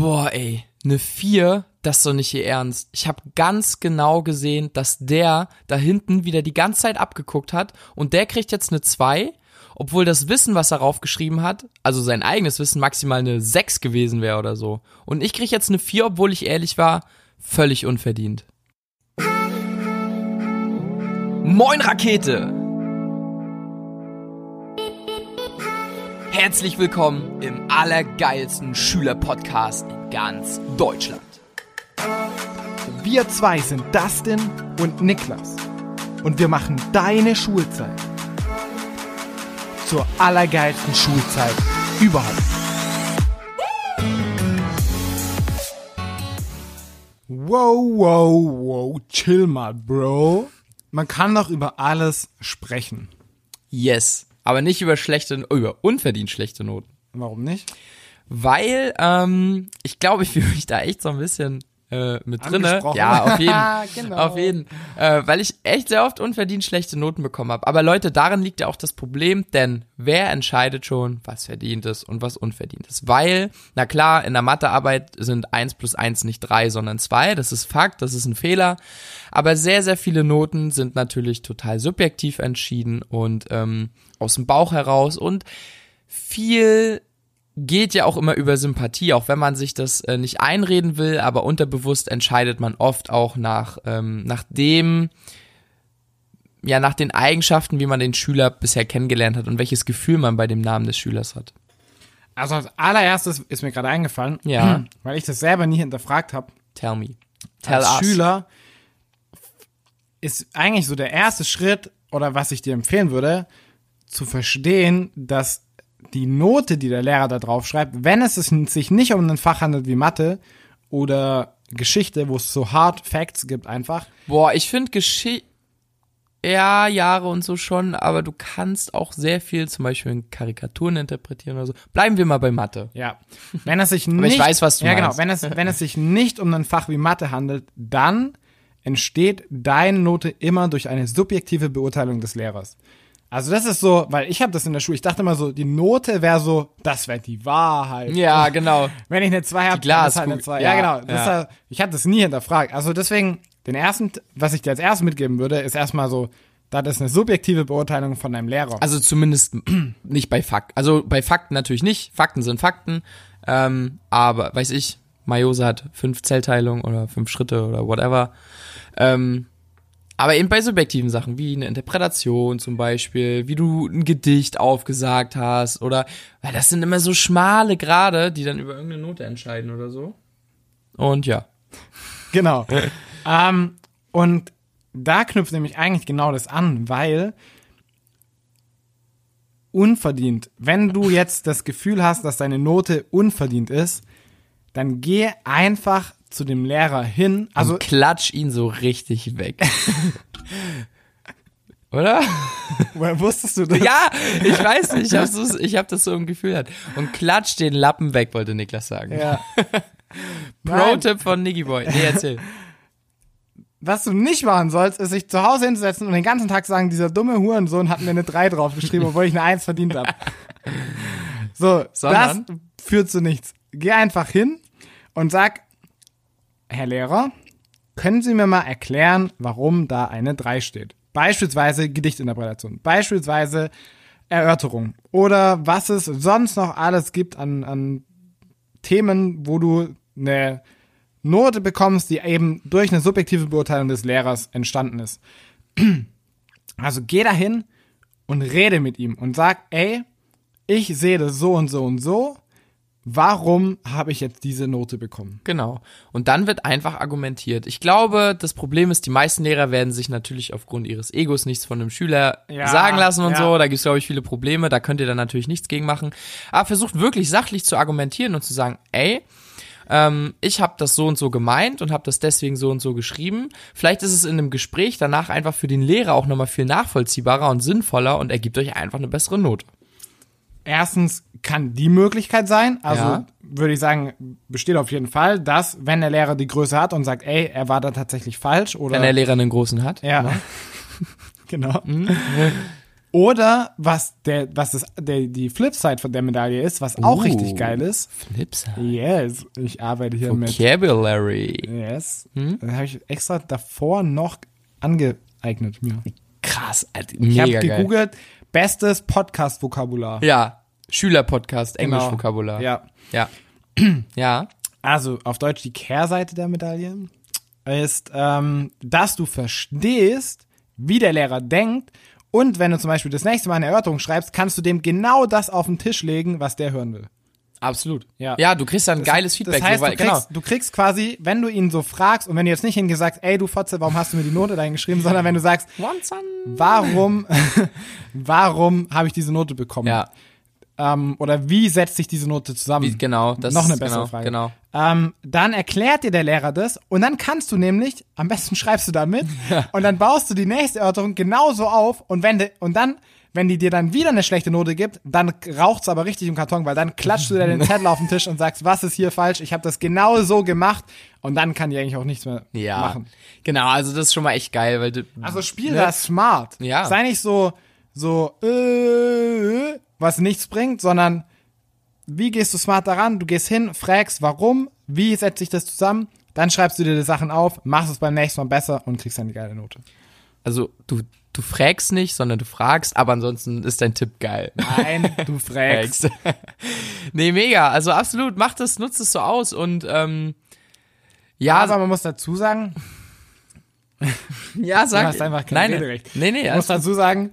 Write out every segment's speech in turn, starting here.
Boah, ey, eine 4, das ist doch nicht ihr Ernst. Ich habe ganz genau gesehen, dass der da hinten wieder die ganze Zeit abgeguckt hat und der kriegt jetzt eine 2, obwohl das Wissen, was er raufgeschrieben hat, also sein eigenes Wissen maximal eine 6 gewesen wäre oder so. Und ich krieg jetzt eine 4, obwohl ich ehrlich war, völlig unverdient. Moin Rakete! Herzlich willkommen im allergeilsten Schülerpodcast in ganz Deutschland. Wir zwei sind Dustin und Niklas und wir machen deine Schulzeit zur allergeilsten Schulzeit überhaupt. Wow, wow, wow, chill mal, Bro. Man kann doch über alles sprechen. Yes, aber nicht über schlechte, über unverdient schlechte Noten. Warum nicht? Weil ähm, ich glaube, ich fühle mich da echt so ein bisschen äh, mit drinne. Ja, auf jeden. Genau. Auf jeden. Äh, weil ich echt sehr oft unverdient schlechte Noten bekommen habe. Aber Leute, darin liegt ja auch das Problem, denn wer entscheidet schon, was verdient ist und was unverdient ist? Weil, na klar, in der Mathearbeit sind eins plus eins nicht drei, sondern zwei. Das ist Fakt, das ist ein Fehler. Aber sehr, sehr viele Noten sind natürlich total subjektiv entschieden und ähm, aus dem Bauch heraus und viel geht ja auch immer über Sympathie, auch wenn man sich das äh, nicht einreden will, aber unterbewusst entscheidet man oft auch nach, ähm, nach dem, ja, nach den Eigenschaften, wie man den Schüler bisher kennengelernt hat und welches Gefühl man bei dem Namen des Schülers hat. Also als allererstes ist mir gerade eingefallen, Ja. weil ich das selber nie hinterfragt habe. Tell me. Tell als us. Schüler ist eigentlich so der erste Schritt oder was ich dir empfehlen würde, zu verstehen, dass die Note, die der Lehrer da drauf schreibt, wenn es sich nicht um ein Fach handelt wie Mathe oder Geschichte, wo es so Hard Facts gibt einfach, Boah, ich finde Geschichte, ja, Jahre und so schon, aber du kannst auch sehr viel zum Beispiel in Karikaturen interpretieren oder so. Bleiben wir mal bei Mathe. ja, wenn es sich ich nicht, weiß, was du ja meinst. genau, wenn es wenn es sich nicht um ein Fach wie Mathe handelt, dann entsteht deine Note immer durch eine subjektive Beurteilung des Lehrers. Also das ist so, weil ich habe das in der Schule, ich dachte immer so, die Note wäre so, das wäre die Wahrheit. Ja, genau. Wenn ich eine 2 habe, dann ist halt eine Glaskugel. 2. Ja, Ja, genau. Ja. Ist ich habe das nie hinterfragt. Also deswegen, den ersten, was ich dir als erstes mitgeben würde, ist erstmal so, das ist eine subjektive Beurteilung von deinem Lehrer. Also zumindest nicht bei Fakten. Also bei Fakten natürlich nicht. Fakten sind Fakten. Ähm, aber, weiß ich, Mayose hat fünf Zellteilungen oder fünf Schritte oder whatever. Ähm, aber eben bei subjektiven Sachen, wie eine Interpretation zum Beispiel, wie du ein Gedicht aufgesagt hast oder, weil das sind immer so schmale Grade, die dann über irgendeine Note entscheiden oder so. Und ja. Genau. ähm, und da knüpft nämlich eigentlich genau das an, weil unverdient, wenn du jetzt das Gefühl hast, dass deine Note unverdient ist, dann geh einfach zu dem Lehrer hin. Also Also klatsch ihn so richtig weg. oder? woher wusstest du das? Ja, ich weiß nicht, ich hab, so, ich hab das so im Gefühl. Hat. Und klatsch den Lappen weg, wollte Niklas sagen. Ja. Pro-Tipp von Niggy Boy. Nee, erzähl. Was du nicht machen sollst, ist sich zu Hause hinzusetzen und den ganzen Tag sagen, dieser dumme Hurensohn hat mir eine 3 draufgeschrieben, obwohl ich eine 1 verdient habe. So, Sondern? das führt zu nichts. Geh einfach hin und sag, Herr Lehrer, können Sie mir mal erklären, warum da eine 3 steht? Beispielsweise Gedichtinterpretation, beispielsweise Erörterung oder was es sonst noch alles gibt an, an Themen, wo du eine Note bekommst, die eben durch eine subjektive Beurteilung des Lehrers entstanden ist. Also geh dahin und rede mit ihm und sag, ey, ich sehe das so und so und so. Warum habe ich jetzt diese Note bekommen? Genau. Und dann wird einfach argumentiert. Ich glaube, das Problem ist, die meisten Lehrer werden sich natürlich aufgrund ihres Egos nichts von einem Schüler Ja, sagen lassen und ja. so. Da gibt es, glaube ich, viele Probleme. Da könnt ihr dann natürlich nichts gegen machen. Aber versucht wirklich sachlich zu argumentieren und zu sagen, ey, ähm, ich habe das so und so gemeint und habe das deswegen so und so geschrieben. Vielleicht ist es in einem Gespräch danach einfach für den Lehrer auch nochmal viel nachvollziehbarer und sinnvoller und ergibt euch einfach eine bessere Note. Erstens kann die Möglichkeit sein, also Ja. würde ich sagen, besteht auf jeden Fall, dass, wenn der Lehrer die Größe hat und sagt, ey, er war da tatsächlich falsch oder Wenn der Lehrer einen großen hat. Ja. genau. Oder was der, was das, der, die Flipside von der Medaille ist, was auch Uh. richtig geil ist. Flipside. Yes, ich arbeite hier mit. Vocabulary. Yes. Hm? Das habe ich extra davor noch angeeignet mir. Krass, Alter, Ich mega habe geil. gegoogelt, bestes Podcast-Vokabular. Ja, Schülerpodcast, Genau. Englisch-Vokabular. Ja. Ja. ja. Also auf Deutsch die Kehrseite der Medaille ist, ähm, dass du verstehst, wie der Lehrer denkt und wenn du zum Beispiel das nächste Mal eine Erörterung schreibst, kannst du dem genau das auf den Tisch legen, was der hören will. Absolut. Ja. Ja, du kriegst dann geiles Feedback. Das heißt, so, weil, du, kriegst, genau. du kriegst quasi, wenn du ihn so fragst und wenn du jetzt nicht hingesagt, ey du Fotze, warum hast du mir die Note dahin geschrieben, sondern wenn du sagst, warum, warum habe ich diese Note bekommen? Ja, Ähm, oder wie setzt sich diese Note zusammen? wie, genau. Das Noch eine bessere genau, Frage. Genau. Ähm, dann erklärt dir der Lehrer das und dann kannst du nämlich, am besten schreibst du da mit und dann baust du die nächste Erörterung genauso auf und wenn de, und dann, wenn die dir dann wieder eine schlechte Note gibt, dann raucht's aber richtig im Karton, weil dann klatschst du dir den Zettel auf den Tisch und sagst, was ist hier falsch? Ich habe das genau so gemacht und dann kann die eigentlich auch nichts mehr Ja. machen. Genau, also das ist schon mal echt geil, weil du. Also spiel ne? das smart. Ja. Sei nicht so, so, äh, was nichts bringt, sondern wie gehst du smart daran? Du gehst hin, fragst, warum, wie setzt sich das zusammen, dann schreibst du dir die Sachen auf, machst es beim nächsten Mal besser und kriegst dann die geile Note. Also du, du fragst nicht, sondern du fragst, aber ansonsten ist dein Tipp geil. Nein, du fragst. Nee, mega. Also absolut, mach das, nutzt es so aus und ähm, ja, Aber man muss dazu sagen, ja, sag. du hast einfach kein nein, Rederecht. Nee, nee, ich muss alles, dazu sagen,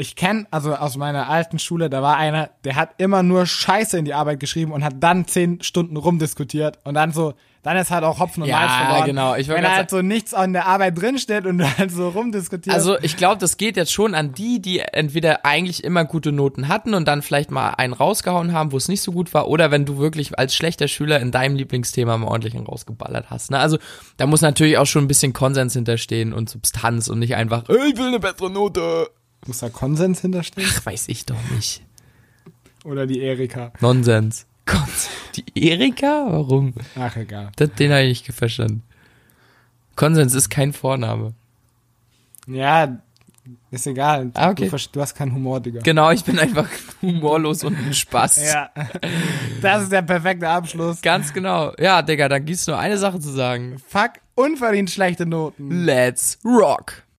ich kenne, also aus meiner alten Schule, da war einer, der hat immer nur Scheiße in die Arbeit geschrieben und hat dann zehn Stunden rumdiskutiert und dann so, dann ist halt auch Hopfen und Ja, Malz verloren. genau. Ich Wenn halt so nichts an der Arbeit drinsteht und du halt so rumdiskutierst. Also ich glaube, das geht jetzt schon an die, die entweder eigentlich immer gute Noten hatten und dann vielleicht mal einen rausgehauen haben, wo es nicht so gut war, oder wenn du wirklich als schlechter Schüler in deinem Lieblingsthema mal ordentlich einen rausgeballert hast. Ne? Also da muss natürlich auch schon ein bisschen Konsens hinterstehen und Substanz und nicht einfach, "Ey, ich will eine bessere Note. Muss da Konsens hinterstehen? Ach, weiß ich doch nicht. Oder die Erika? Nonsens. Gott, die Erika? Warum? Ach, egal. Das, den habe ich nicht verstanden. Konsens ist kein Vorname. Ja, ist egal. Ah, okay. Du, du hast keinen Humor, Digga. Genau, ich bin einfach humorlos und ein Spaß. Ja. Das ist der perfekte Abschluss. Ganz genau. Ja, Digga, dann gibt's nur eine Sache zu sagen. Fuck, unverdient schlechte Noten. Let's rock.